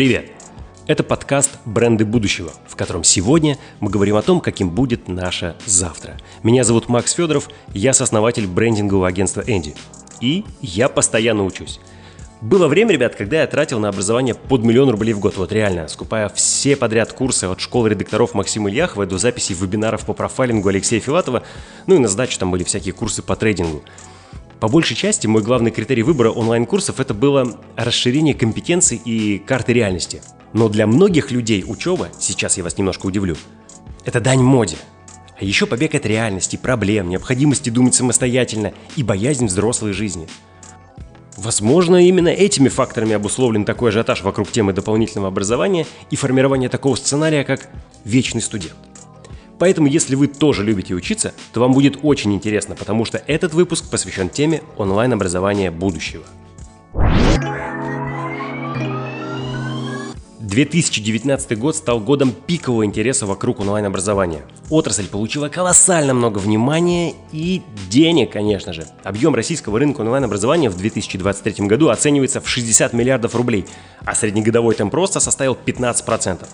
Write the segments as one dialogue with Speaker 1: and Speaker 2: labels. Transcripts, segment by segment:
Speaker 1: Привет! Это подкаст «Бренды будущего», в котором сегодня мы говорим о том, каким будет наше завтра. Меня зовут Макс Федоров, я сооснователь брендингового агентства «Энди». И я постоянно учусь. Было время, ребят, когда я тратил на образование под миллион рублей в год, вот реально, скупая все подряд курсы от школы редакторов Максима Ильяхова до записей вебинаров по профайлингу Алексея Филатова, ну и на сдачу там были всякие курсы по трейдингу. По большей части мой главный критерий выбора онлайн-курсов это было расширение компетенций и карты реальности. Но для многих людей учеба, сейчас я вас немножко удивлю, это дань моде. А еще побег от реальности, проблем, необходимости думать самостоятельно и боязнь взрослой жизни. Возможно, именно этими факторами обусловлен такой ажиотаж вокруг темы дополнительного образования и формирования такого сценария, как «вечный студент». Поэтому, если вы тоже любите учиться, то вам будет очень интересно, потому что этот выпуск посвящен теме онлайн-образования будущего. 2019 год стал годом пикового интереса вокруг онлайн-образования. Отрасль получила колоссально много внимания и денег, конечно же. Объем российского рынка онлайн-образования в 2023 году оценивается в 60 миллиардов рублей, а среднегодовой темп роста составил 15%.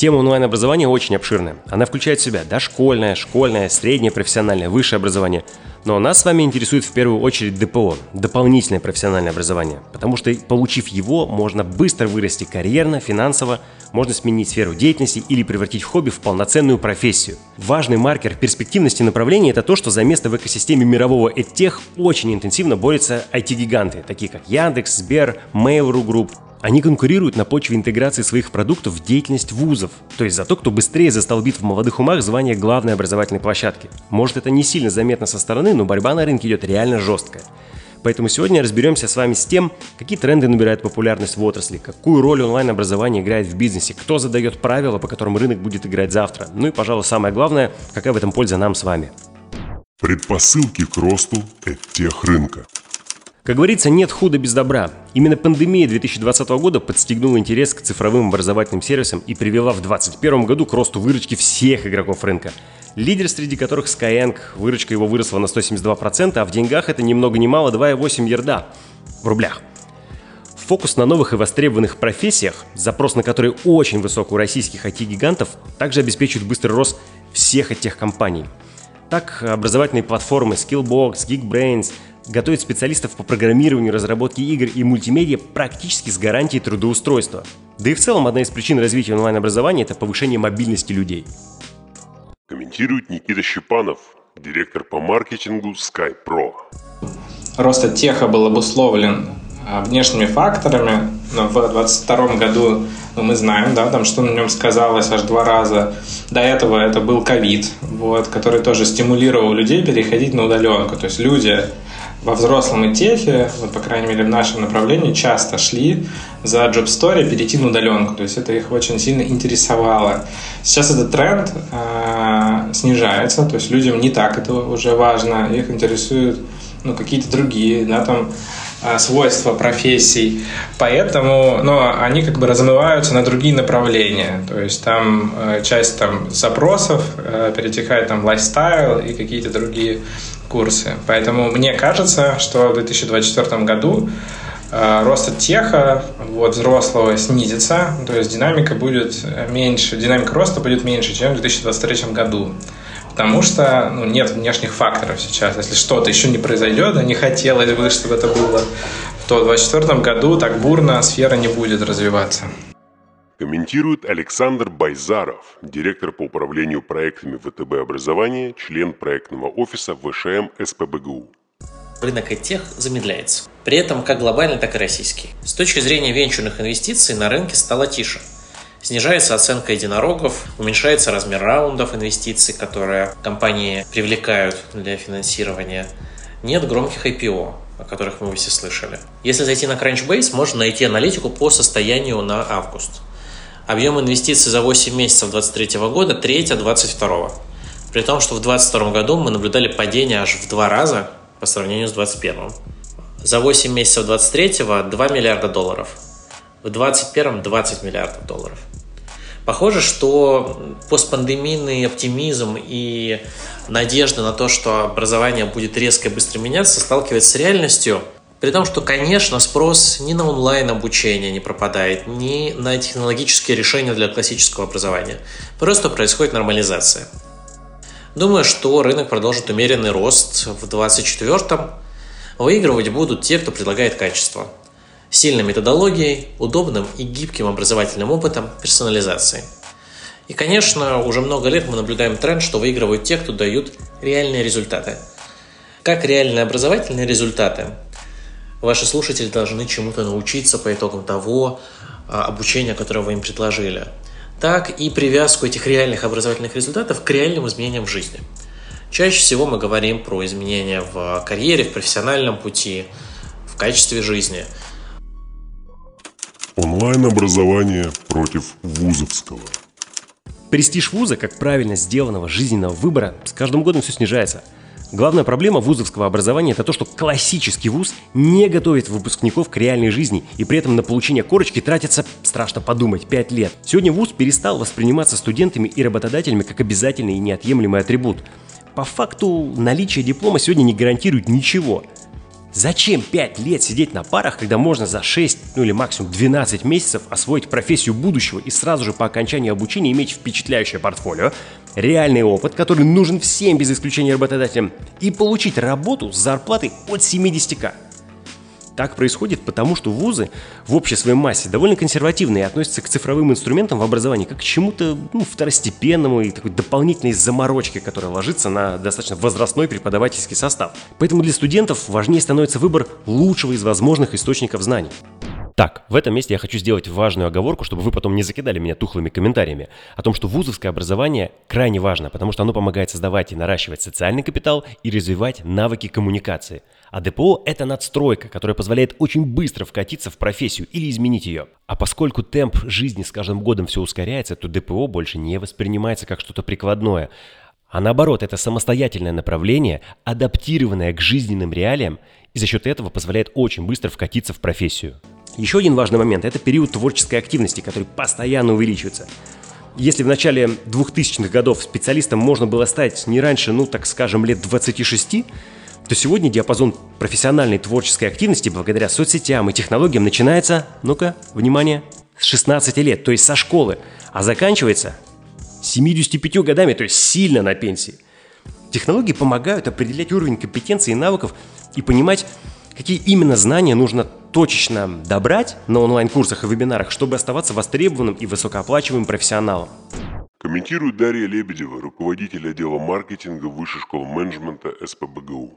Speaker 1: Тема онлайн-образования очень обширная. Она включает в себя дошкольное, школьное, среднее профессиональное, высшее образование. Но нас с вами интересует в первую очередь ДПО – дополнительное профессиональное образование. Потому что, получив его, можно быстро вырасти карьерно, финансово, можно сменить сферу деятельности или превратить хобби в полноценную профессию. Важный маркер перспективности направления – это то, что за место в экосистеме мирового EdTech очень интенсивно борются IT-гиганты, такие как Яндекс, Сбер, Mail.ru Group, они конкурируют на почве интеграции своих продуктов в деятельность вузов, то есть за то, кто быстрее застолбит в молодых умах звание главной образовательной площадки. Может это не сильно заметно со стороны, но борьба на рынке идет реально жесткая. Поэтому сегодня разберемся с вами с тем, какие тренды набирают популярность в отрасли, какую роль онлайн-образование играет в бизнесе, кто задает правила, по которым рынок будет играть завтра. Ну и, пожалуй, самое главное, какая в этом польза нам с вами.
Speaker 2: Предпосылки к росту тех рынка.
Speaker 1: Как говорится, нет худа без добра. Именно пандемия 2020 года подстегнула интерес к цифровым образовательным сервисам и привела в 2021 году к росту выручки всех игроков рынка. Лидер, среди которых Skyeng, выручка его выросла на 172%, а в деньгах это ни много ни мало 2,8 ярда в рублях. Фокус на новых и востребованных профессиях, запрос на которые очень высок у российских IT-гигантов, также обеспечивает быстрый рост всех этих компаний. Так, образовательные платформы Skillbox, Geekbrains – готовит специалистов по программированию, разработке игр и мультимедиа практически с гарантией трудоустройства. Да и в целом одна из причин развития онлайн-образования – это повышение мобильности людей.
Speaker 2: Комментирует Никита Щепанов, директор по маркетингу SkyPro.
Speaker 3: Рост теха был обусловлен внешними факторами, но в 2022 году ну, мы знаем, да, там, что на нем сказалось аж два раза. До этого это был ковид, вот, который тоже стимулировал людей переходить на удаленку. То есть люди во взрослом техе, вот, по крайней мере, в нашем направлении, часто шли за Job Story перейти на удаленку. То есть это их очень сильно интересовало. Сейчас этот тренд э, снижается, то есть людям не так это уже важно, их интересуют ну, какие-то другие, да, там, свойства профессий. Поэтому, но они как бы размываются на другие направления. То есть там э, часть там запросов э, перетекает там лайфстайл и какие-то другие курсы. Поэтому мне кажется, что в 2024 году э, рост теха вот, взрослого снизится, то есть динамика будет меньше, динамика роста будет меньше, чем в 2023 году. Потому что ну, нет внешних факторов сейчас. Если что-то еще не произойдет, а не хотелось бы, чтобы это было, то в 2024 году так бурно сфера не будет развиваться.
Speaker 2: Комментирует Александр Байзаров, директор по управлению проектами ВТБ образования, член проектного офиса ВШМ СПБГУ.
Speaker 4: Рынок тех замедляется. При этом как глобальный, так и российский. С точки зрения венчурных инвестиций на рынке стало тише. Снижается оценка единорогов, уменьшается размер раундов инвестиций, которые компании привлекают для финансирования. Нет громких IPO, о которых мы все слышали. Если зайти на Crunchbase, можно найти аналитику по состоянию на август. Объем инвестиций за 8 месяцев 2023 года треть от 2022. При том, что в 2022 году мы наблюдали падение аж в два раза по сравнению с 2021. За 8 месяцев 2023 2 миллиарда долларов. В 2021 20 миллиардов долларов. Похоже, что постпандемийный оптимизм и надежда на то, что образование будет резко и быстро меняться, сталкивается с реальностью. При том, что, конечно, спрос ни на онлайн-обучение не пропадает, ни на технологические решения для классического образования. Просто происходит нормализация. Думаю, что рынок продолжит умеренный рост в 2024 Выигрывать будут те, кто предлагает качество. Сильной методологией, удобным и гибким образовательным опытом, персонализацией. И, конечно, уже много лет мы наблюдаем тренд, что выигрывают те, кто дают реальные результаты. Как реальные образовательные результаты? Ваши слушатели должны чему-то научиться по итогам того а, обучения, которое вы им предложили. Так и привязку этих реальных образовательных результатов к реальным изменениям в жизни – Чаще всего мы говорим про изменения в карьере, в профессиональном пути, в качестве жизни.
Speaker 2: Онлайн-образование против вузовского.
Speaker 1: Престиж вуза, как правильно сделанного жизненного выбора, с каждым годом все снижается. Главная проблема вузовского образования – это то, что классический вуз не готовит выпускников к реальной жизни, и при этом на получение корочки тратится, страшно подумать, 5 лет. Сегодня вуз перестал восприниматься студентами и работодателями как обязательный и неотъемлемый атрибут – по факту наличие диплома сегодня не гарантирует ничего. Зачем 5 лет сидеть на парах, когда можно за 6, ну или максимум 12 месяцев освоить профессию будущего и сразу же по окончании обучения иметь впечатляющее портфолио, реальный опыт, который нужен всем без исключения работодателям, и получить работу с зарплатой от 70к? Так происходит потому, что вузы в общей своей массе довольно консервативные и относятся к цифровым инструментам в образовании как к чему-то ну, второстепенному и такой дополнительной заморочке, которая ложится на достаточно возрастной преподавательский состав. Поэтому для студентов важнее становится выбор лучшего из возможных источников знаний. Так, в этом месте я хочу сделать важную оговорку, чтобы вы потом не закидали меня тухлыми комментариями о том, что вузовское образование крайне важно, потому что оно помогает создавать и наращивать социальный капитал и развивать навыки коммуникации. А ДПО – это надстройка, которая позволяет очень быстро вкатиться в профессию или изменить ее. А поскольку темп жизни с каждым годом все ускоряется, то ДПО больше не воспринимается как что-то прикладное, а наоборот, это самостоятельное направление, адаптированное к жизненным реалиям, и за счет этого позволяет очень быстро вкатиться в профессию. Еще один важный момент – это период творческой активности, который постоянно увеличивается. Если в начале 2000-х годов специалистом можно было стать не раньше, ну, так скажем, лет 26, то сегодня диапазон профессиональной творческой активности благодаря соцсетям и технологиям начинается, ну-ка, внимание, с 16 лет, то есть со школы, а заканчивается 75 годами, то есть сильно на пенсии. Технологии помогают определять уровень компетенции и навыков и понимать, какие именно знания нужно точечно добрать на онлайн-курсах и вебинарах, чтобы оставаться востребованным и высокооплачиваемым профессионалом.
Speaker 2: Комментирует Дарья Лебедева, руководитель отдела маркетинга Высшей школы менеджмента СПБГУ.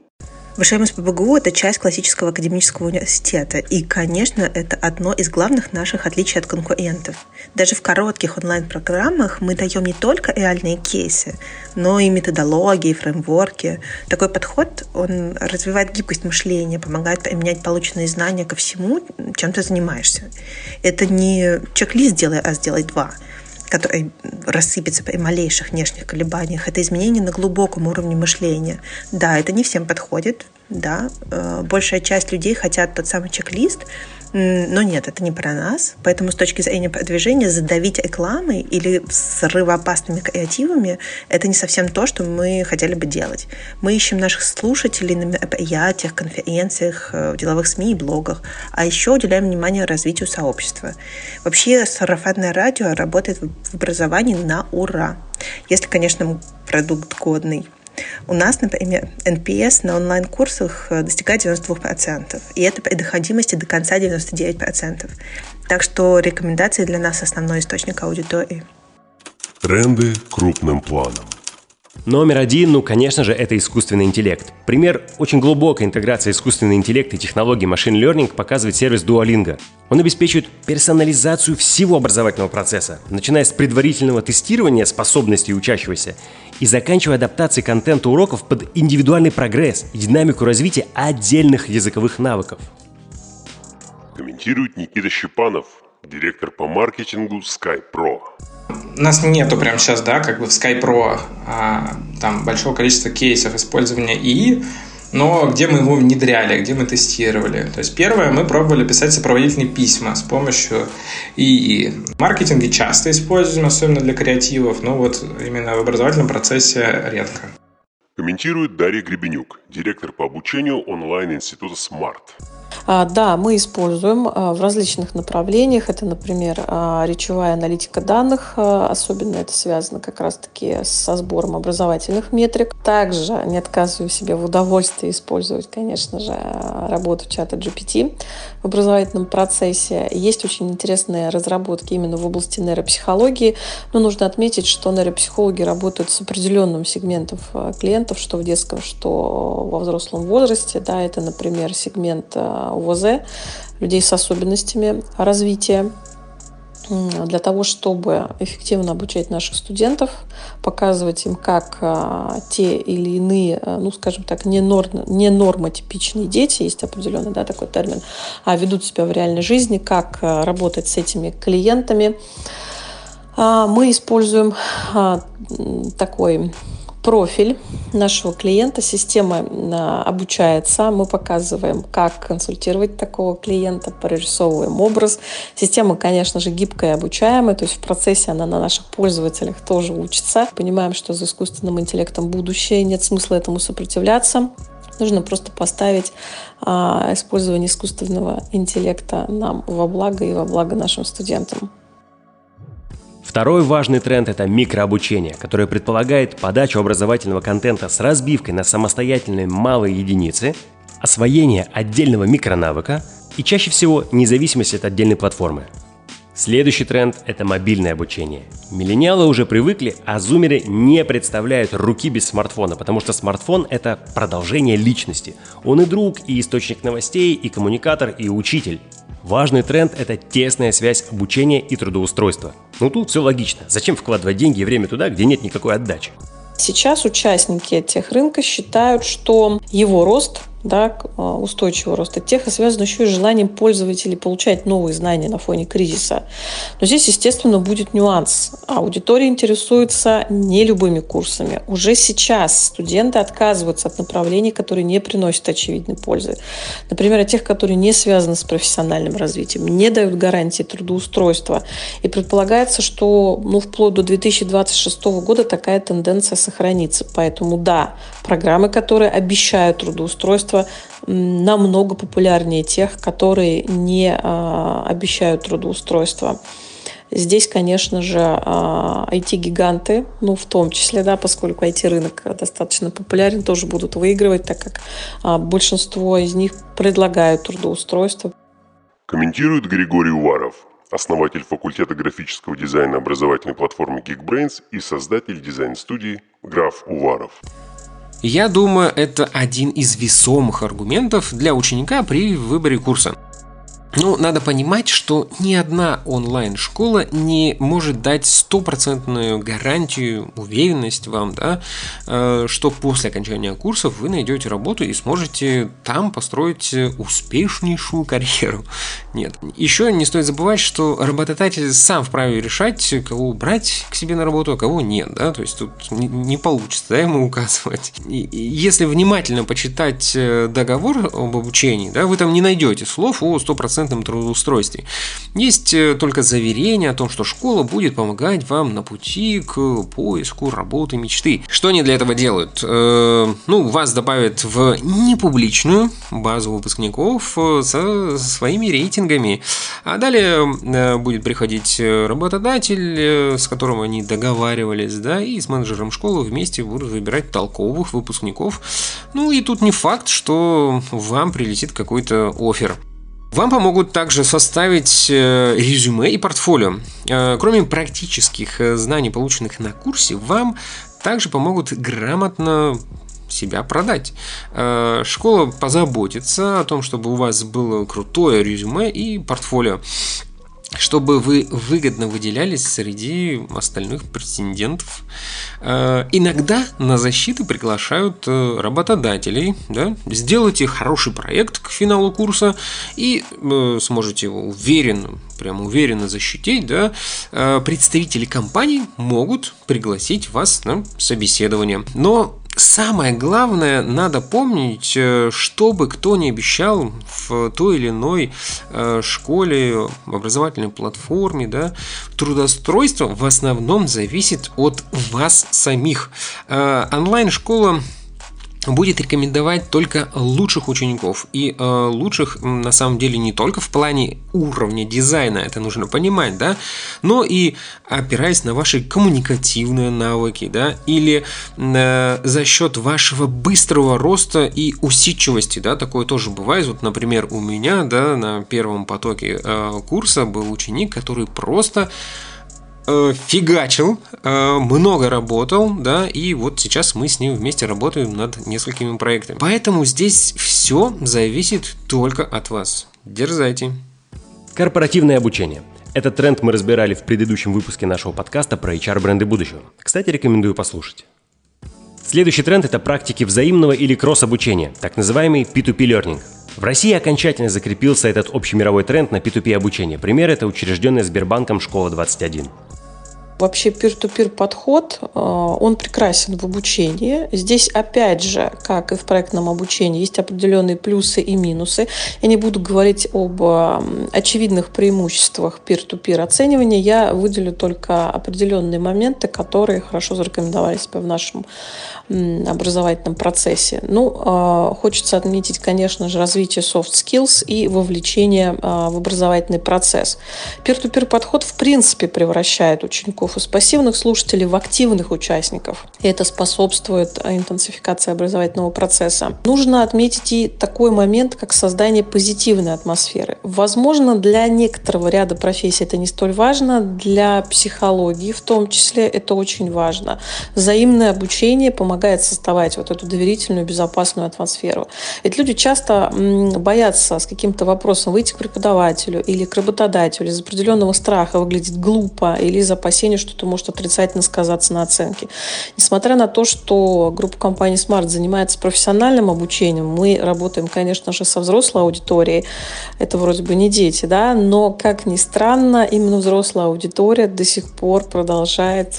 Speaker 5: ВШМ СПБГУ – это часть классического академического университета. И, конечно, это одно из главных наших отличий от конкурентов. Даже в коротких онлайн-программах мы даем не только реальные кейсы, но и методологии, фреймворки. Такой подход, он развивает гибкость мышления, помогает применять полученные знания ко всему, чем ты занимаешься. Это не чек-лист «делай А, сделай два», который рассыпется при малейших внешних колебаниях, это изменение на глубоком уровне мышления. Да, это не всем подходит, да, э, большая часть людей хотят тот самый чек-лист, но нет, это не про нас. Поэтому с точки зрения продвижения задавить рекламой или взрывоопасными креативами – это не совсем то, что мы хотели бы делать. Мы ищем наших слушателей на мероприятиях, конференциях, э, в деловых СМИ и блогах, а еще уделяем внимание развитию сообщества. Вообще сарафанное радио работает в образовании на ура. Если, конечно, продукт годный. У нас, например, NPS на онлайн-курсах э, достигает 92%, и это при доходимости до конца 99%. Так что рекомендации для нас основной источник аудитории.
Speaker 2: Тренды крупным планом.
Speaker 1: Номер один, ну, конечно же, это искусственный интеллект. Пример очень глубокой интеграции искусственного интеллекта и технологий машин learning показывает сервис Duolingo. Он обеспечивает персонализацию всего образовательного процесса, начиная с предварительного тестирования способностей учащегося и заканчивая адаптацией контента уроков под индивидуальный прогресс и динамику развития отдельных языковых навыков.
Speaker 2: Комментирует Никита Щепанов, директор по маркетингу SkyPro.
Speaker 3: У нас нету прямо сейчас, да, как бы в SkyPro а, там большого количества кейсов использования ИИ, но где мы его внедряли, где мы тестировали. То есть первое, мы пробовали писать сопроводительные письма с помощью ИИ. В маркетинге часто используем, особенно для креативов, но вот именно в образовательном процессе редко.
Speaker 2: Комментирует Дарья Гребенюк, директор по обучению онлайн-института Smart.
Speaker 6: А, да, мы используем а, в различных направлениях. Это, например, а, речевая аналитика данных. Особенно это связано как раз-таки со сбором образовательных метрик. Также не отказываю себе в удовольствии использовать, конечно же, работу чата GPT в образовательном процессе. Есть очень интересные разработки именно в области нейропсихологии. Но нужно отметить, что нейропсихологи работают с определенным сегментом клиентов, что в детском, что во взрослом возрасте. Да, это, например, сегмент УВЗ, людей с особенностями развития для того, чтобы эффективно обучать наших студентов, показывать им, как а, те или иные, а, ну, скажем так, не, норм, не нормотипичные дети, есть определенный да, такой термин, а ведут себя в реальной жизни, как а, работать с этими клиентами. Мы используем такой профиль нашего клиента, система а, обучается, мы показываем, как консультировать такого клиента, прорисовываем образ. Система, конечно же, гибкая и обучаемая, то есть в процессе она на наших пользователях тоже учится. Понимаем, что за искусственным интеллектом будущее, нет смысла этому сопротивляться. Нужно просто поставить а, использование искусственного интеллекта нам во благо и во благо нашим студентам.
Speaker 1: Второй важный тренд – это микрообучение, которое предполагает подачу образовательного контента с разбивкой на самостоятельные малые единицы, освоение отдельного микронавыка и чаще всего независимость от отдельной платформы. Следующий тренд – это мобильное обучение. Миллениалы уже привыкли, а зумеры не представляют руки без смартфона, потому что смартфон – это продолжение личности. Он и друг, и источник новостей, и коммуникатор, и учитель. Важный тренд – это тесная связь обучения и трудоустройства. Ну тут все логично. Зачем вкладывать деньги и время туда, где нет никакой отдачи?
Speaker 6: Сейчас участники тех рынка считают, что его рост да, а, устойчивого роста теха связано еще и желанием пользователей получать новые знания на фоне кризиса. Но здесь, естественно, будет нюанс. Аудитория интересуется не любыми курсами. Уже сейчас студенты отказываются от направлений, которые не приносят очевидной пользы. Например, от тех, которые не связаны с профессиональным развитием, не дают гарантии трудоустройства. И предполагается, что ну, вплоть до 2026 года такая тенденция сохранится. Поэтому да, программы, которые обещают трудоустройство, творчества намного популярнее тех, которые не а, обещают трудоустройство. Здесь, конечно же, IT-гиганты, а, ну, в том числе, да, поскольку IT-рынок достаточно популярен, тоже будут выигрывать, так как а, большинство из них предлагают трудоустройство.
Speaker 2: Комментирует Григорий Уваров, основатель факультета графического дизайна образовательной платформы Geekbrains и создатель дизайн-студии Граф Уваров.
Speaker 7: Я думаю, это один из весомых аргументов для ученика при выборе курса. Ну, надо понимать, что ни одна онлайн-школа не может дать стопроцентную гарантию, уверенность вам, да, э, что после окончания курсов вы найдете работу и сможете там построить успешнейшую карьеру. Нет. Еще не стоит забывать, что работодатель сам вправе решать, кого брать к себе на работу, а кого нет, да, то есть тут не получится, да, ему указывать. Если внимательно почитать э, договор об обучении, да, вы там не найдете слов о стопроцентном стопроцентном трудоустройстве. Есть э, только заверение о том, что школа будет помогать вам на пути к поиску работы мечты. Что они для этого делают? Э, ну, вас добавят в непубличную базу выпускников э, со своими рейтингами. А далее будет приходить работодатель, с которым они договаривались, да, и с менеджером школы вместе будут выбирать толковых выпускников. Ну и тут не факт, что вам прилетит какой-то офер. Вам помогут также составить э, резюме и портфолио. Э, кроме практических э, знаний, полученных на курсе, вам также помогут грамотно себя продать. Школа позаботится о том, чтобы у вас было крутое резюме и портфолио чтобы вы выгодно выделялись среди остальных претендентов. Э, иногда на защиту приглашают э, работодателей. Да? Сделайте хороший проект к финалу курса и э, сможете его уверенно, прям уверенно защитить. Да? Представители компаний могут пригласить вас на собеседование. Но Самое главное, надо помнить, э, что бы кто ни обещал в той или иной э, школе, образовательной платформе, да, трудоустройство в основном зависит от вас самих. Э, онлайн-школа будет рекомендовать только лучших учеников. И э, лучших на самом деле не только в плане уровня дизайна, это нужно понимать, да, но и опираясь на ваши коммуникативные навыки, да, или э, за счет вашего быстрого роста и усидчивости, да, такое тоже бывает. Вот, например, у меня, да, на первом потоке э, курса был ученик, который просто Э, фигачил, э, много работал, да, и вот сейчас мы с ним вместе работаем над несколькими проектами. Поэтому здесь все зависит только от вас. Дерзайте.
Speaker 1: Корпоративное обучение. Этот тренд мы разбирали в предыдущем выпуске нашего подкаста про HR-бренды будущего. Кстати, рекомендую послушать. Следующий тренд – это практики взаимного или кросс-обучения, так называемый P2P Learning. В России окончательно закрепился этот общемировой тренд на P2P обучение. Пример – это учрежденная Сбербанком «Школа 21».
Speaker 6: Вообще peer-to-peer подход, э, он прекрасен в обучении. Здесь опять же, как и в проектном обучении, есть определенные плюсы и минусы. Я не буду говорить об очевидных преимуществах peer-to-peer оценивания. Я выделю только определенные моменты, которые хорошо зарекомендовали себя в нашем образовательном процессе. Ну, э, хочется отметить, конечно же, развитие soft skills и вовлечение э, в образовательный процесс. Peer-to-peer подход в принципе превращает учеников из пассивных слушателей в активных участников. И это способствует интенсификации образовательного процесса. Нужно отметить и такой момент, как создание позитивной атмосферы. Возможно, для некоторого ряда профессий это не столь важно, для психологии в том числе это очень важно. Взаимное обучение помогает создавать вот эту доверительную, безопасную атмосферу. Ведь люди часто боятся с каким-то вопросом выйти к преподавателю или к работодателю из определенного страха выглядеть глупо или из опасения что это может отрицательно сказаться на оценке. Несмотря на то, что группа компании Smart занимается профессиональным обучением, мы работаем, конечно же, со взрослой аудиторией. Это вроде бы не дети, да, но, как ни странно, именно взрослая аудитория до сих пор продолжает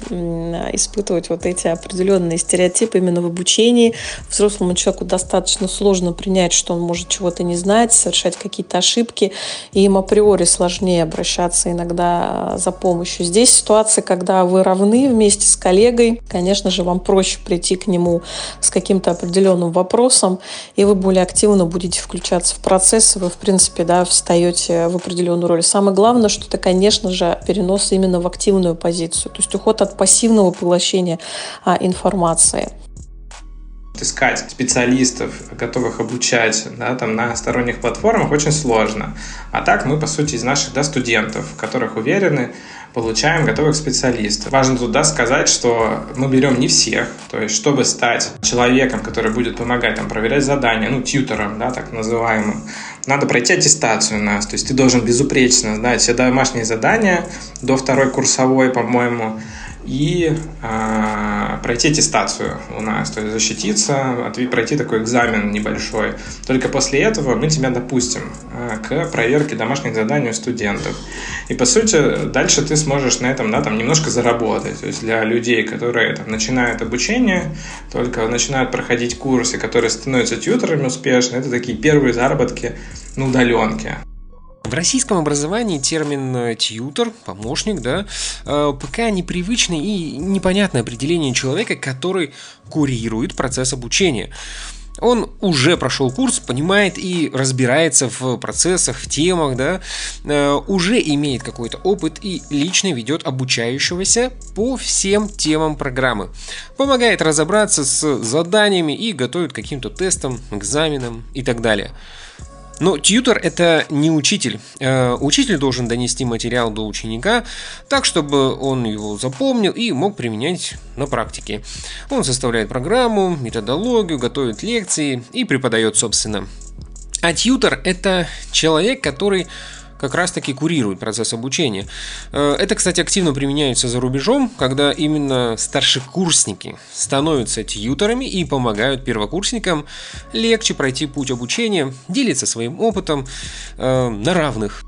Speaker 6: испытывать вот эти определенные стереотипы именно в обучении. Взрослому человеку достаточно сложно принять, что он может чего-то не знать, совершать какие-то ошибки, и им априори сложнее обращаться иногда за помощью. Здесь ситуация когда вы равны вместе с коллегой, конечно же, вам проще прийти к нему с каким-то определенным вопросом, и вы более активно будете включаться в процесс, и вы, в принципе, да, встаете в определенную роль. Самое главное, что это, конечно же, перенос именно в активную позицию, то есть уход от пассивного поглощения а, информации
Speaker 3: искать специалистов, готовых обучать да, там, на сторонних платформах, очень сложно. А так мы, по сути, из наших да, студентов, которых уверены, получаем готовых специалистов. Важно туда сказать, что мы берем не всех, то есть чтобы стать человеком, который будет помогать там проверять задания, ну, тьютором, да, так называемым, надо пройти аттестацию у нас, то есть ты должен безупречно знать все домашние задания до второй курсовой, по-моему, и э, пройти аттестацию у нас, то есть защититься, пройти такой экзамен небольшой. Только после этого мы тебя допустим э, к проверке домашних заданий у студентов. И по сути дальше ты сможешь на этом да, там, немножко заработать. То есть для людей, которые там, начинают обучение, только начинают проходить курсы, которые становятся тьютерами успешно, это такие первые заработки на удаленке.
Speaker 7: В российском образовании термин э, «тьютер», «помощник», да, э, пока непривычный и непонятное определение человека, который курирует процесс обучения. Он уже прошел курс, понимает и разбирается в процессах, в темах, да, э, уже имеет какой-то опыт и лично ведет обучающегося по всем темам программы. Помогает разобраться с заданиями и готовит к каким-то тестам, экзаменам и так далее. Но тьютер это не учитель. Э, учитель должен донести материал до ученика так, чтобы он его запомнил и мог применять на практике. Он составляет программу, методологию, готовит лекции и преподает, собственно. А тьютер это человек, который как раз-таки курирует процесс обучения. Э, это, кстати, активно применяется за рубежом, когда именно старшекурсники становятся тьюторами и помогают первокурсникам легче пройти путь обучения, делиться своим опытом э, на равных.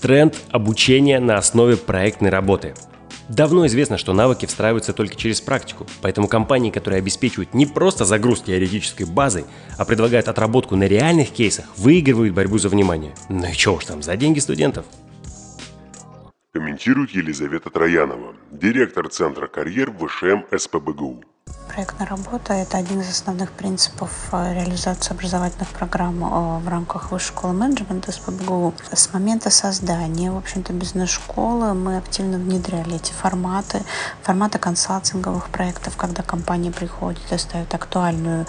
Speaker 1: Тренд обучения на основе проектной работы – Давно известно, что навыки встраиваются только через практику, поэтому компании, которые обеспечивают не просто загруз теоретической базой, а предлагают отработку на реальных кейсах, выигрывают борьбу за внимание. Ну и чего уж там, за деньги студентов.
Speaker 2: Комментирует Елизавета Троянова, директор Центра карьер ВШМ СПБГУ.
Speaker 8: Проектная работа – это один из основных принципов э, реализации образовательных программ э, в рамках Высшей школы менеджмента СПБГУ. С момента создания, в общем-то, бизнес-школы мы активно внедряли эти форматы, форматы консалтинговых проектов, когда компания приходит и ставит актуальную,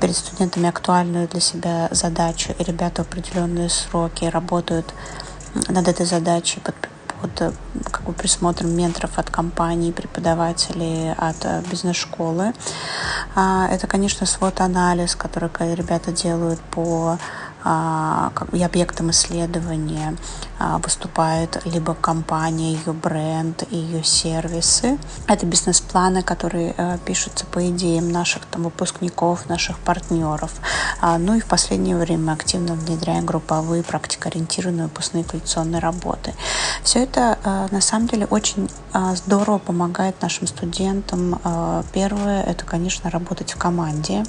Speaker 8: перед студентами актуальную для себя задачу, и ребята в определенные сроки работают над этой задачей под под э, как бы, присмотром менторов от компаний, преподавателей от э, бизнес-школы. А, это, конечно, свод-анализ, который ребята делают по а, и объектом исследования а, выступает либо компания, ее бренд, ее сервисы. Это бизнес-планы, которые э, пишутся по идеям наших там, выпускников, наших партнеров. А, ну и в последнее время активно внедряем групповые практикоориентированные выпускные коллекционные работы. Все это э, на самом деле очень здорово помогает нашим студентам. Первое – это, конечно, работать в команде.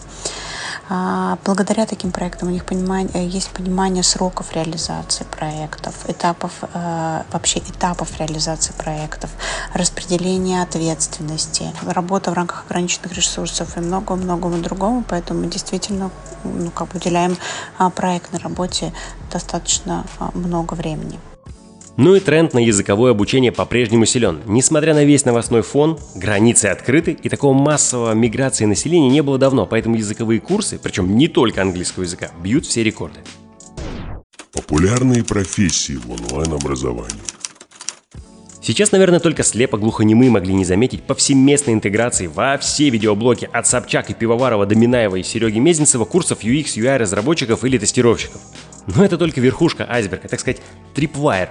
Speaker 8: А, благодаря таким проектам у них понимание, э, есть понимание сроков реализации проектов, этапов, э, вообще этапов реализации проектов, распределение ответственности, работа в рамках ограниченных ресурсов и много-многому другому. Поэтому мы действительно ну, как уделяем а, проектной работе достаточно а, много времени.
Speaker 1: Ну и тренд на языковое обучение по-прежнему силен. Несмотря на весь новостной фон, границы открыты, и такого массового миграции населения не было давно, поэтому языковые курсы, причем не только английского языка, бьют все рекорды.
Speaker 2: Популярные профессии в онлайн-образовании.
Speaker 1: Сейчас, наверное, только слепо-глухонемые могли не заметить повсеместной интеграции во все видеоблоки от Собчак и Пивоварова до Минаева и Сереги Мезенцева курсов UX, UI разработчиков или тестировщиков. Но это только верхушка айсберга, так сказать, трипвайр,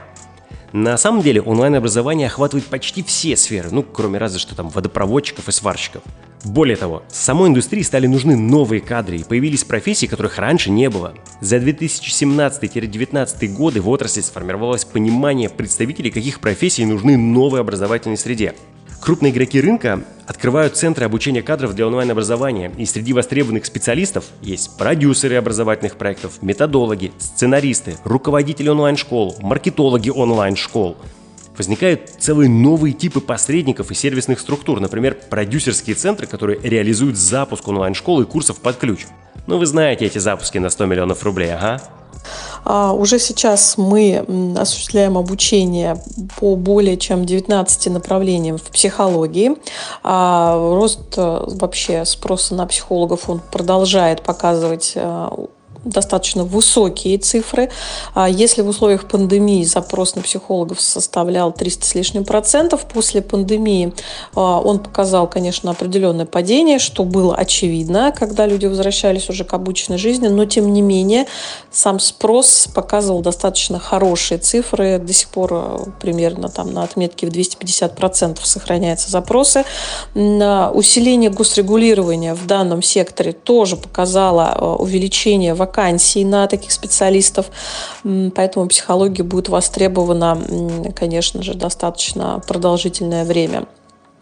Speaker 1: на самом деле онлайн-образование охватывает почти все сферы, ну, кроме разве что там водопроводчиков и сварщиков. Более того, самой индустрии стали нужны новые кадры и появились профессии, которых раньше не было. За 2017-2019 годы в отрасли сформировалось понимание представителей, каких профессий нужны новой образовательной среде. Крупные игроки рынка открывают центры обучения кадров для онлайн-образования, и среди востребованных специалистов есть продюсеры образовательных проектов, методологи, сценаристы, руководители онлайн-школ, маркетологи онлайн-школ. Возникают целые новые типы посредников и сервисных структур, например, продюсерские центры, которые реализуют запуск онлайн-школы и курсов под ключ. Ну вы знаете эти запуски на 100 миллионов рублей, ага.
Speaker 6: А, уже сейчас мы осуществляем обучение по более чем 19 направлениям в психологии. А, рост э, вообще спроса на психологов он продолжает показывать э, достаточно высокие цифры. А если в условиях пандемии запрос на психологов составлял 300 с лишним процентов, после пандемии а, он показал, конечно, определенное падение, что было очевидно, когда люди возвращались уже к обычной жизни, но тем не менее сам спрос показывал достаточно хорошие цифры. До сих пор а, примерно там на отметке в 250 процентов сохраняются запросы. Усиление госрегулирования в данном секторе тоже показало увеличение вакансий вакансий на таких специалистов, поэтому психология будет востребована, конечно же, достаточно продолжительное время.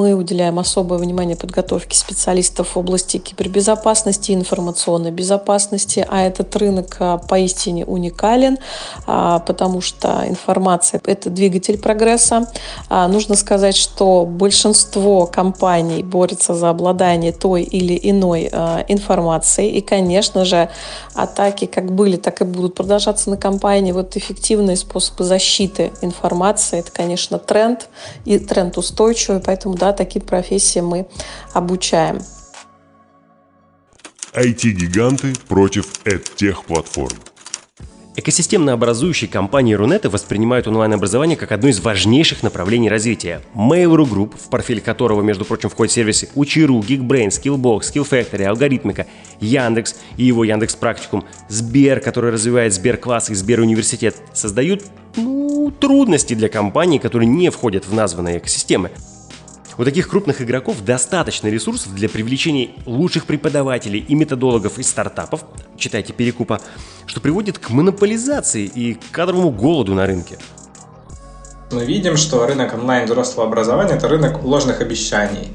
Speaker 6: Мы уделяем особое внимание подготовке специалистов в области кибербезопасности и информационной безопасности, а этот рынок а, поистине уникален, а, потому что информация – это двигатель прогресса. А, нужно сказать, что большинство компаний борется за обладание той или иной информацией, и, конечно же, атаки как были, так и будут продолжаться на компании. Вот эффективные способы защиты информации – это, конечно, тренд, и тренд устойчивый, поэтому, да, такие профессии мы обучаем.
Speaker 2: IT-гиганты против EdTech-платформ.
Speaker 1: Экосистемно образующие компании Рунета воспринимают онлайн-образование как одно из важнейших направлений развития. Mail.ru Group, в портфель которого, между прочим, входят сервисы Учиру, Geekbrain, Skillbox, Skillfactory, Алгоритмика, Яндекс и его Яндекс Практикум, Сбер, который развивает Сберкласс и Сбер Университет, создают ну, трудности для компаний, которые не входят в названные экосистемы. У таких крупных игроков достаточно ресурсов для привлечения лучших преподавателей и методологов из стартапов, читайте перекупа, что приводит к монополизации и кадровому голоду на рынке.
Speaker 3: Мы видим, что рынок онлайн взрослого образования – это рынок ложных обещаний,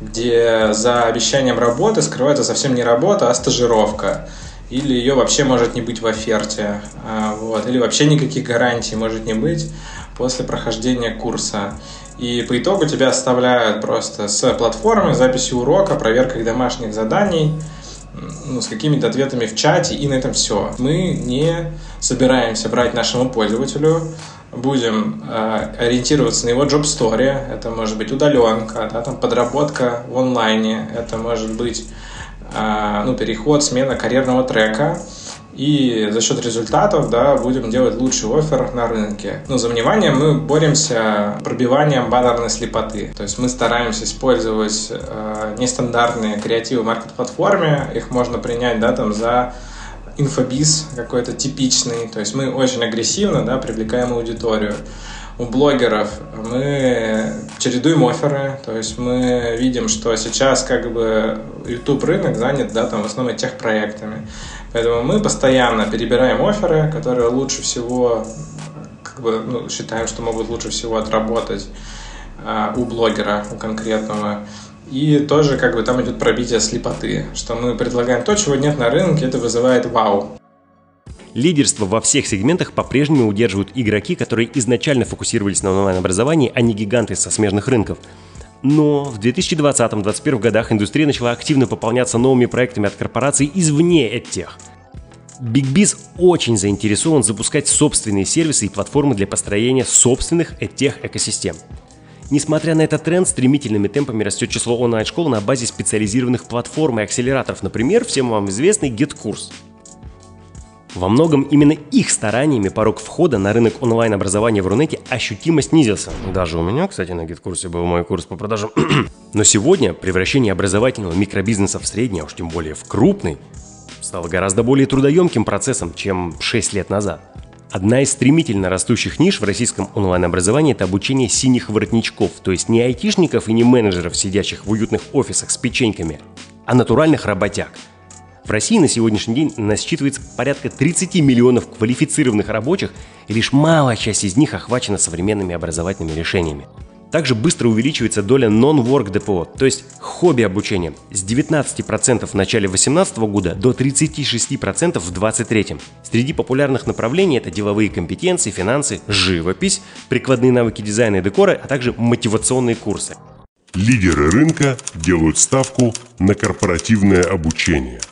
Speaker 3: где за обещанием работы скрывается совсем не работа, а стажировка или ее вообще может не быть в оферте, а, вот, или вообще никаких гарантий может не быть после прохождения курса. И по итогу тебя оставляют просто с платформой, записью урока, проверкой домашних заданий, ну, с какими-то ответами в чате, и на этом все. Мы не собираемся брать нашему пользователю, будем э, ориентироваться на его job story. Это может быть удаленка, да, там подработка в онлайне, это может быть э, ну, переход, смена карьерного трека. И за счет результатов да, будем делать лучший офер на рынке. Ну, за внимание мы боремся пробиванием баннерной слепоты. То есть мы стараемся использовать э, нестандартные креативы маркет-платформе. Их можно принять да, там, за инфобиз какой-то типичный. То есть мы очень агрессивно да, привлекаем аудиторию. У блогеров мы чередуем оферы, то есть мы видим, что сейчас как бы YouTube рынок занят, да, там в основном тех проектами. Поэтому мы постоянно перебираем оферы, которые лучше всего, как бы, ну, считаем, что могут лучше всего отработать э, у блогера, у конкретного. И тоже как бы там идет пробитие слепоты, что мы предлагаем то, чего нет на рынке, это вызывает вау.
Speaker 1: Лидерство во всех сегментах по-прежнему удерживают игроки, которые изначально фокусировались на онлайн-образовании, а не гиганты со смежных рынков. Но в 2020-2021 годах индустрия начала активно пополняться новыми проектами от корпораций извне EdTech. BigBiz очень заинтересован запускать собственные сервисы и платформы для построения собственных EdTech экосистем. Несмотря на этот тренд, стремительными темпами растет число онлайн-школ на базе специализированных платформ и акселераторов, например, всем вам известный GetCourse. Во многом именно их стараниями порог входа на рынок онлайн-образования в Рунете ощутимо снизился. Даже у меня, кстати, на гид-курсе был мой курс по продажам. Но сегодня превращение образовательного микробизнеса в средний, а уж тем более в крупный, стало гораздо более трудоемким процессом, чем 6 лет назад. Одна из стремительно растущих ниш в российском онлайн-образовании – это обучение синих воротничков, то есть не айтишников и не менеджеров, сидящих в уютных офисах с печеньками, а натуральных работяг – в России на сегодняшний день насчитывается порядка 30 миллионов квалифицированных рабочих, и лишь малая часть из них охвачена современными образовательными решениями. Также быстро увеличивается доля non-work ДПО, то есть хобби обучения, с 19% в начале 2018 года до 36% в 2023. Среди популярных направлений это деловые компетенции, финансы, живопись, прикладные навыки дизайна и декора, а также мотивационные курсы.
Speaker 2: Лидеры рынка делают ставку на корпоративное обучение –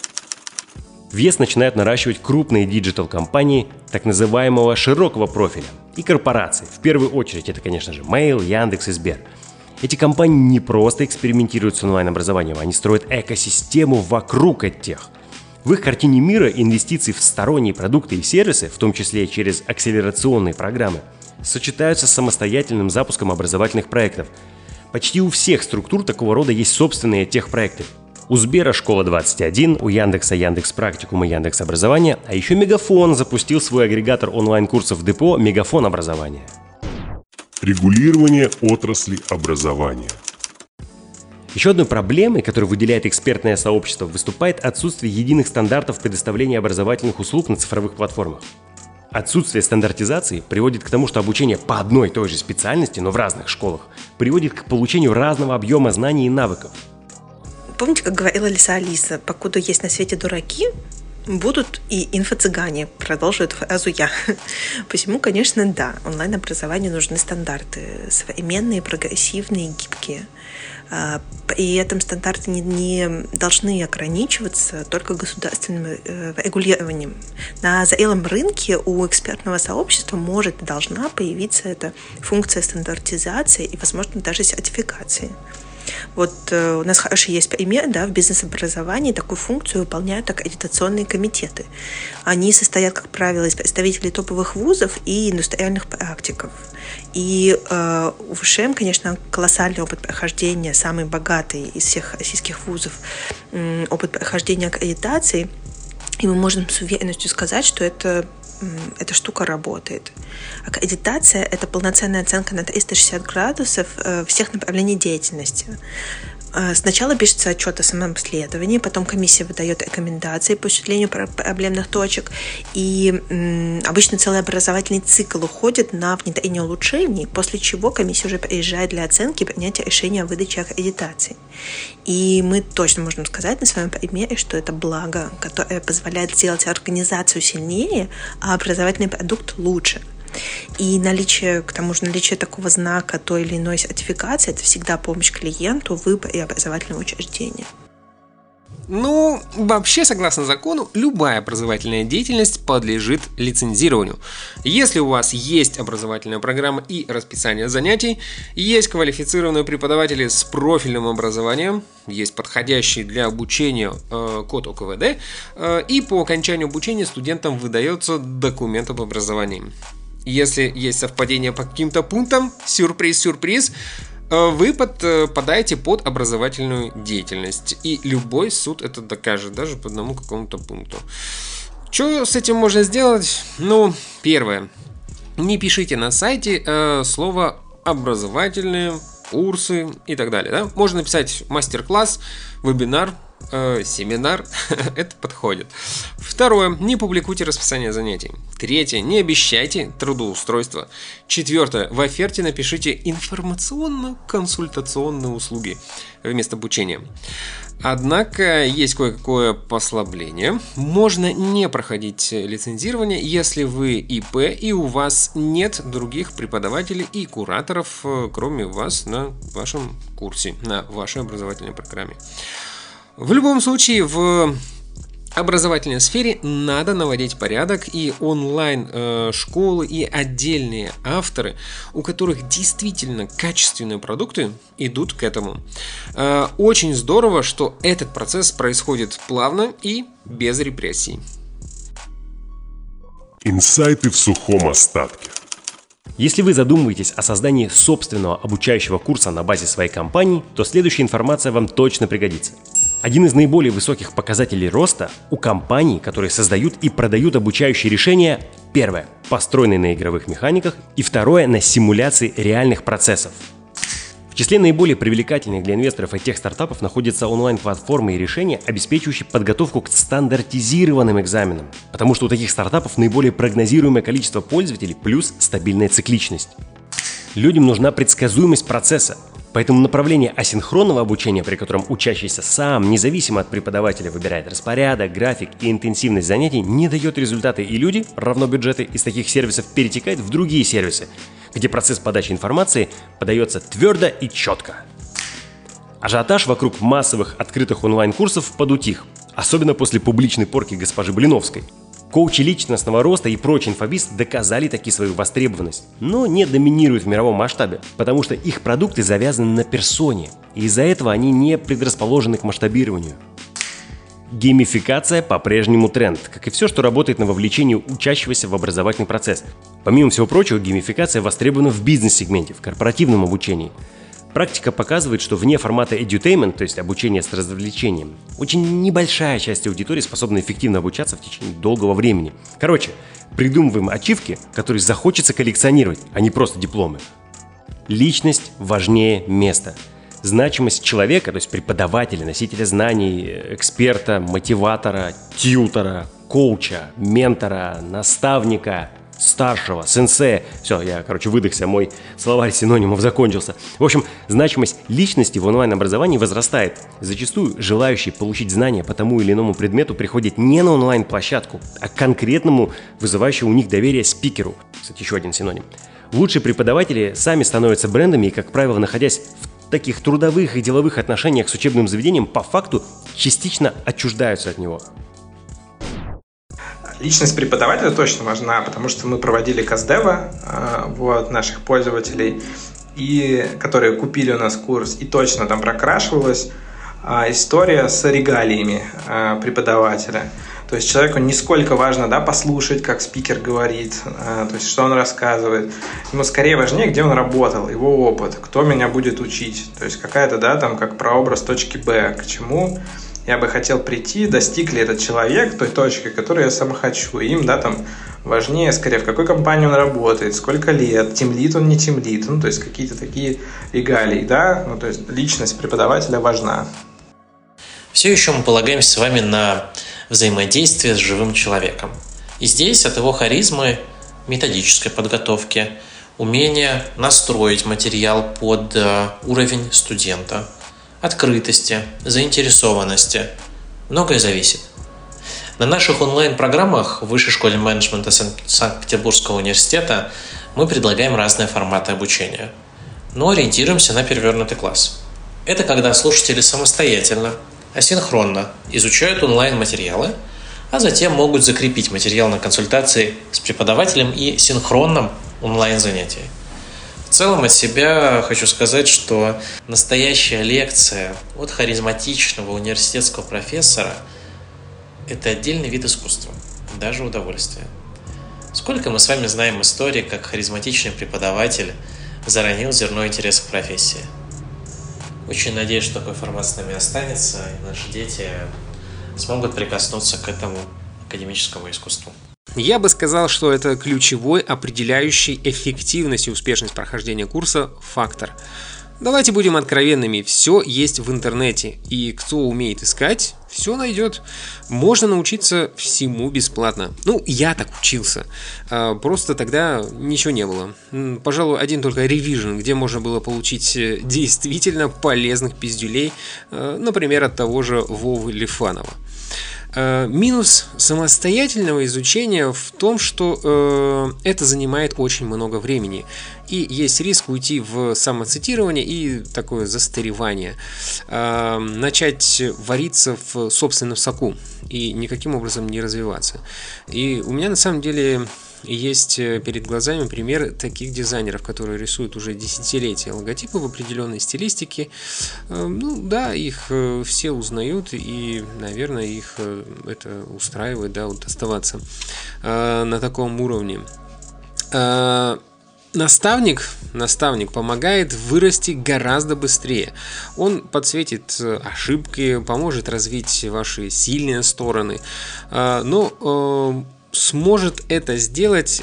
Speaker 1: Вес начинают наращивать крупные digital-компании так называемого широкого профиля и корпорации. В первую очередь это, конечно же, Mail, Яндекс и Сбер. Эти компании не просто экспериментируют с онлайн-образованием, они строят экосистему вокруг этих. В их картине мира инвестиции в сторонние продукты и сервисы, в том числе через акселерационные программы, сочетаются с самостоятельным запуском образовательных проектов. Почти у всех структур такого рода есть собственные техпроекты, у Сбера школа 21, у Яндекса Яндекс Практикум и Яндекс Образование, а еще Мегафон запустил свой агрегатор онлайн-курсов Депо Мегафон Образование.
Speaker 2: Регулирование отрасли образования.
Speaker 1: Еще одной проблемой, которую выделяет экспертное сообщество, выступает отсутствие единых стандартов предоставления образовательных услуг на цифровых платформах. Отсутствие стандартизации приводит к тому, что обучение по одной и той же специальности, но в разных школах, приводит к получению разного объема знаний и навыков –
Speaker 5: Помните, как говорила Лиса Алиса, покуда есть на свете дураки, будут и инфо-цыгане, продолжу эту фразу я. Посему, конечно, да, онлайн-образованию нужны стандарты, современные, прогрессивные, гибкие. А, при этом стандарты не, не должны ограничиваться только государственным э, регулированием. На зрелом рынке у экспертного сообщества может и должна появиться эта функция стандартизации и, возможно, даже сертификации. Вот э, у нас хороший есть пример, да, в бизнес-образовании такую функцию выполняют аккредитационные комитеты. Они состоят, как правило, из представителей топовых вузов и индустриальных практиков. И э, у ВШМ, конечно, колоссальный опыт прохождения, самый богатый из всех российских вузов, э, опыт прохождения аккредитации. И мы можем с уверенностью сказать, что это эта штука работает. Аккредитация – это полноценная оценка на 360 градусов э, всех направлений деятельности. Э, сначала пишется отчет о самом исследовании, потом комиссия выдает рекомендации по осуществлению проблемных точек, и обычно целый образовательный цикл уходит на внедрение улучшений, после чего комиссия уже приезжает для оценки и принятия решения о выдаче аккредитации. И мы точно можем сказать на своем примере, что это благо, которое позволяет сделать организацию сильнее, а образовательный продукт лучше – И наличие, к тому же наличие такого знака той или иной сертификации, это всегда помощь клиенту в выборе образовательного учреждения.
Speaker 7: Ну, вообще, согласно закону, любая образовательная деятельность подлежит лицензированию. Если у вас есть образовательная программа и расписание занятий, есть квалифицированные преподаватели с профильным образованием, есть подходящий для обучения э, код ОКВД, э, и по окончанию обучения студентам выдается документ об образовании. Если есть совпадение по каким-то пунктам, сюрприз-сюрприз, Э, вы подпадаете под образовательную деятельность. И любой суд это докажет, даже по одному какому-то пункту. Что с этим можно сделать? Ну, первое. Не пишите на сайте э, слово образовательные, курсы и так далее. Да? Можно написать мастер-класс, вебинар, э, семинар, это подходит. Второе, не публикуйте расписание занятий. Третье, не обещайте трудоустройство. Четвертое, в оферте напишите информационно-консультационные услуги вместо обучения. Однако есть кое-какое послабление. Можно не проходить лицензирование, если вы ИП и у вас нет других преподавателей и кураторов, э, кроме вас на вашем курсе, на вашей образовательной программе. В любом случае, в образовательной сфере надо наводить порядок и онлайн э, и отдельные авторы, у которых действительно качественные продукты идут к этому. Э, очень здорово, что этот процесс происходит плавно и без репрессий.
Speaker 2: Инсайты в сухом остатке.
Speaker 1: Если вы задумываетесь о создании собственного обучающего курса на базе своей компании, то следующая информация вам точно пригодится. Один из наиболее высоких показателей роста у компаний, которые создают и продают обучающие решения, первое – построенные на игровых механиках, и второе – на симуляции реальных процессов. В числе наиболее привлекательных для инвесторов и тех стартапов находятся онлайн-платформы и решения, обеспечивающие подготовку к стандартизированным экзаменам, потому что у таких стартапов наиболее прогнозируемое количество пользователей плюс стабильная цикличность. Людям нужна предсказуемость процесса, Поэтому направление асинхронного обучения, при котором учащийся сам, независимо от преподавателя, выбирает распорядок, график и интенсивность занятий, не дает результаты, и люди, равно бюджеты, из таких сервисов перетекают в другие сервисы, где процесс подачи информации подается твердо и четко. Ажиотаж вокруг массовых открытых онлайн-курсов подутих, особенно после публичной порки госпожи Блиновской – Коучи личностного роста и прочий инфобиз доказали таки свою востребованность, но не доминируют в мировом масштабе, потому что их продукты завязаны на персоне, и из-за этого они не предрасположены к масштабированию. Геймификация по-прежнему тренд, как и все, что работает на вовлечении учащегося в образовательный процесс. Помимо всего прочего, геймификация востребована в бизнес-сегменте, в корпоративном обучении – Практика показывает, что вне формата edutainment, то есть обучение с развлечением, очень небольшая часть аудитории способна эффективно обучаться в течение долгого времени. Короче, придумываем ачивки, которые захочется коллекционировать, а не просто дипломы. Личность важнее места. Значимость человека, то есть преподавателя, носителя знаний, эксперта, мотиватора, тьютера, коуча, ментора, наставника – старшего, сенсея. Все, я, короче, выдохся, мой словарь синонимов закончился. В общем, значимость личности в онлайн-образовании возрастает. Зачастую желающие получить знания по тому или иному предмету приходят не на онлайн-площадку, а к конкретному, вызывающему у них доверие спикеру. Кстати, еще один синоним. Лучшие преподаватели сами становятся брендами и, как правило, находясь в таких трудовых и деловых отношениях с учебным заведением, по факту частично отчуждаются от него.
Speaker 3: Личность преподавателя точно важна, потому что мы проводили Каздева а, вот, наших пользователей, и, которые купили у нас курс, и точно там прокрашивалась а, история с регалиями а, преподавателя. То есть человеку не сколько важно да, послушать, как спикер говорит, то есть что он рассказывает. Ему скорее важнее, где он работал, его опыт, кто меня будет учить. То есть какая-то, да, там как прообраз точки Б, к чему я бы хотел прийти, достиг ли этот человек той точки, которую я сам хочу. им, да, там важнее, скорее, в какой компании он работает, сколько лет, тимлит он, не тимлит, ну, то есть какие-то такие регалии, да, ну, то есть личность преподавателя важна.
Speaker 4: Все еще мы полагаемся с вами на взаимодействие с живым человеком. И здесь от его харизмы, методической подготовки, умение настроить материал под э, уровень студента – открытости, заинтересованности. Многое зависит. На наших онлайн-программах в Высшей школе менеджмента Санкт-Петербургского университета мы предлагаем разные форматы обучения, но ориентируемся на перевернутый класс. Это когда слушатели самостоятельно, асинхронно изучают онлайн-материалы, а затем могут закрепить материал на консультации с преподавателем и синхронном онлайн-занятии. Целом от себя хочу сказать, что настоящая лекция от харизматичного университетского профессора – это отдельный вид искусства, даже удовольствие. Сколько мы с вами знаем истории, как харизматичный преподаватель заронил зерно интереса к профессии. Очень надеюсь, что такой формат с нами останется, и наши дети смогут прикоснуться к этому академическому искусству.
Speaker 7: Я бы сказал, что это ключевой, определяющий эффективность и успешность прохождения курса фактор. Давайте будем откровенными, все есть в интернете, и кто умеет искать, все найдет. Можно научиться всему бесплатно. Ну, я так учился. А, просто тогда ничего не было. Пожалуй, один только ревижн, где можно было получить э, действительно полезных пиздюлей, э, например, от того же Вовы Лифанова. Э, минус самостоятельного изучения в том, что э, это занимает очень много времени. И есть риск уйти в самоцитирование и такое застаревание. Э, начать вариться в собственном соку и никаким образом не развиваться. И у меня на самом деле есть э, перед глазами пример таких дизайнеров, которые рисуют уже десятилетия логотипы в определенной стилистике. Эм, ну да, их э, все узнают, и, наверное, их э, это устраивает, да, вот оставаться на таком уровне. Наставник, наставник помогает вырасти гораздо быстрее. Он подсветит ошибки, поможет развить ваши сильные стороны. Но сможет это сделать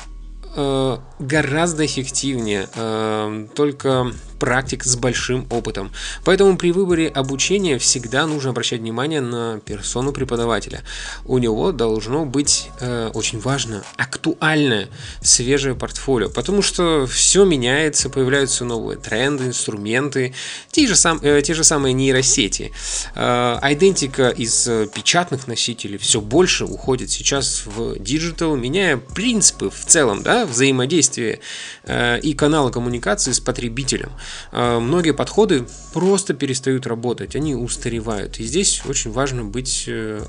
Speaker 7: э, гораздо эффективнее, э, только практик с большим опытом. Поэтому при выборе обучения всегда нужно обращать внимание на персону преподавателя. У него должно быть э, очень важно актуальное, свежее портфолио, потому что все меняется, появляются новые тренды, инструменты, те же, сам, э, те же самые нейросети. Э, идентика из печатных носителей все больше уходит сейчас в digital, меняя принципы в целом да, взаимодействия э, и канала коммуникации с потребителем. А, многие подходы просто перестают работать, они устаревают. И здесь очень важно быть э,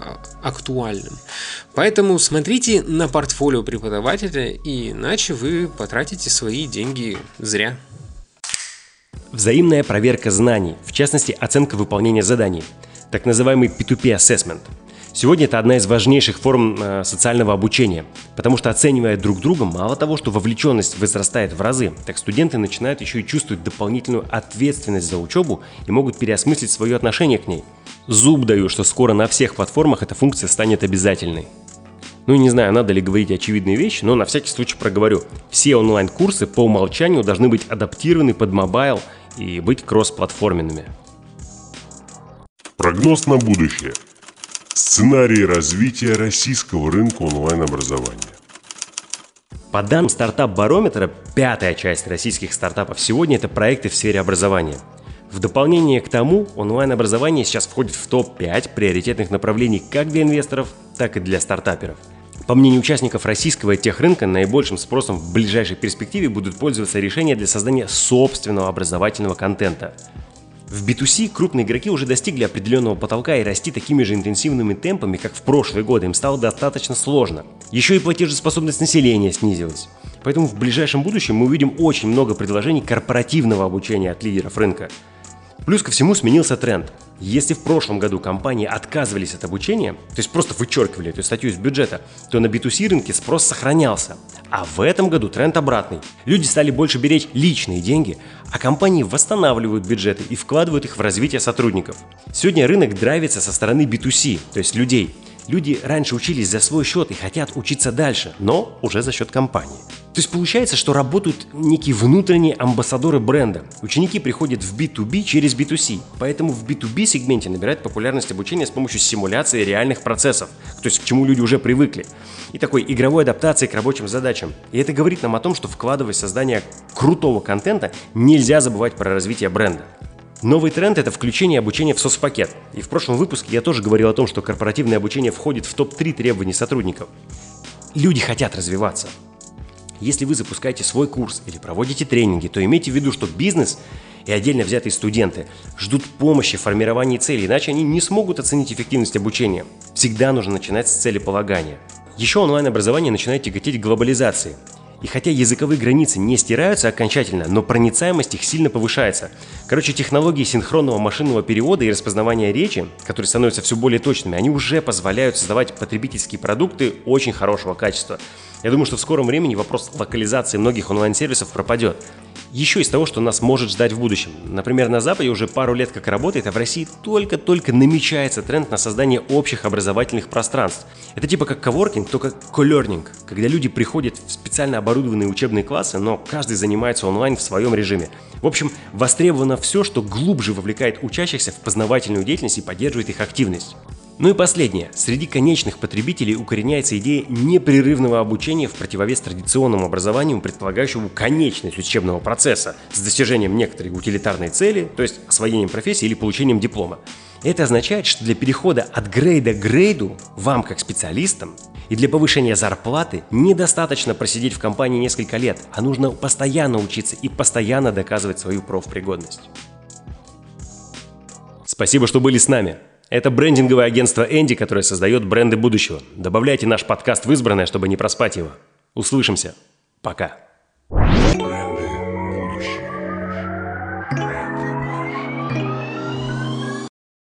Speaker 7: актуальным. Поэтому смотрите на портфолио преподавателя, иначе вы потратите свои деньги зря.
Speaker 1: Взаимная проверка знаний, в частности оценка выполнения заданий, так называемый P2P Assessment – Сегодня это одна из важнейших форм э, социального обучения, потому что оценивая друг друга, мало того, что вовлеченность возрастает в разы, так студенты начинают еще и чувствовать дополнительную ответственность за учебу и могут переосмыслить свое отношение к ней. Зуб даю, что скоро на всех платформах эта функция станет обязательной. Ну, не знаю, надо ли говорить очевидные вещи, но на всякий случай проговорю. Все онлайн-курсы по умолчанию должны быть адаптированы под mobile и быть кросс-платформенными.
Speaker 2: Прогноз на будущее – Сценарий развития российского рынка онлайн-образования.
Speaker 1: По данным стартап-барометра, пятая часть российских стартапов сегодня – это проекты в сфере образования. В дополнение к тому, онлайн-образование сейчас входит в топ-5 приоритетных направлений как для инвесторов, так и для стартаперов. По мнению участников российского техрынка, наибольшим спросом в ближайшей перспективе будут пользоваться решения для создания собственного образовательного контента – в B2C крупные игроки уже достигли определенного потолка и расти такими же интенсивными темпами, как в прошлые годы, им стало достаточно сложно. Еще и платежеспособность населения снизилась. Поэтому в ближайшем будущем мы увидим очень много предложений корпоративного обучения от лидеров рынка. Плюс ко всему сменился тренд. Если в прошлом году компании отказывались от обучения, то есть просто вычеркивали эту статью из бюджета, то на B2C рынке спрос сохранялся. А в этом году тренд обратный. Люди стали больше беречь личные деньги, а компании восстанавливают бюджеты и вкладывают их в развитие сотрудников. Сегодня рынок драйвится со стороны B2C, то есть людей. Люди раньше учились за свой счет и хотят учиться дальше, но уже за счет компании. То есть получается, что работают некие внутренние амбассадоры бренда. Ученики приходят в B2B через B2C, поэтому в B2B сегменте набирает популярность обучение с помощью симуляции реальных процессов, то есть к чему люди уже привыкли, и такой игровой адаптации к рабочим задачам. И это говорит нам о том, что вкладывая в создание крутого контента, нельзя забывать про развитие бренда. Новый тренд – это включение обучения в соцпакет. И в прошлом выпуске я тоже говорил о том, что корпоративное обучение входит в топ-3 требований сотрудников. Люди хотят развиваться. Если вы запускаете свой курс или проводите тренинги, то имейте в виду, что бизнес и отдельно взятые студенты ждут помощи в формировании целей, иначе они не смогут оценить эффективность обучения. Всегда нужно начинать с целеполагания. Еще онлайн-образование начинает тяготеть к глобализации. И хотя языковые границы не стираются окончательно, но проницаемость их сильно повышается. Короче, технологии синхронного машинного перевода и распознавания речи, которые становятся все более точными, они уже позволяют создавать потребительские продукты очень хорошего качества. Я думаю, что в скором времени вопрос локализации многих онлайн-сервисов пропадет. Еще из того, что нас может ждать в будущем. Например, на Западе уже пару лет как работает, а в России только-только намечается тренд на создание общих образовательных пространств. Это типа как коворкинг, только колернинг, когда люди приходят в специально оборудованные учебные классы, но каждый занимается онлайн в своем режиме. В общем, востребовано все, что глубже вовлекает учащихся в познавательную деятельность и поддерживает их активность. Ну и последнее. Среди конечных потребителей укореняется идея непрерывного обучения в противовес традиционному образованию, предполагающему конечность учебного процесса с достижением некоторой утилитарной цели, то есть освоением профессии или получением диплома. Это означает, что для перехода от грейда к грейду вам, как специалистам, и для повышения зарплаты недостаточно просидеть в компании несколько лет, а нужно постоянно учиться и постоянно доказывать свою профпригодность. Спасибо, что были с нами. Это брендинговое агентство Энди, которое создает бренды будущего. Добавляйте наш подкаст в избранное, чтобы не проспать его. Услышимся. Пока. Бренды.